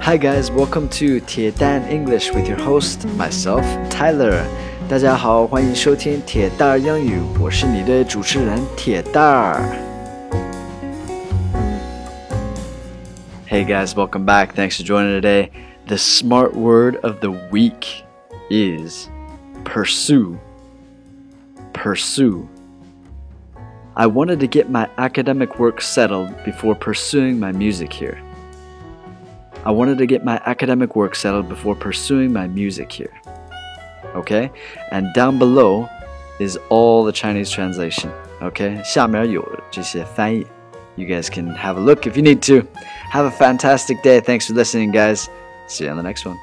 Hi guys, welcome to 铁蛋 English with your host myself Tyler. 大家好，欢迎收听铁蛋儿英语，我是你的主持人铁蛋儿。Hey guys, welcome back. Thanks for joining today. The smart word of the week is pursue. Pursue. I wanted to get my academic work settled before pursuing my music here. I wanted to get my academic work settled before pursuing my music here. Okay? And down below is all the Chinese translation. Okay? 下面有这些翻译. You guys can have a look if you need to. Have a fantastic day. Thanks for listening, guys. See you on the next one.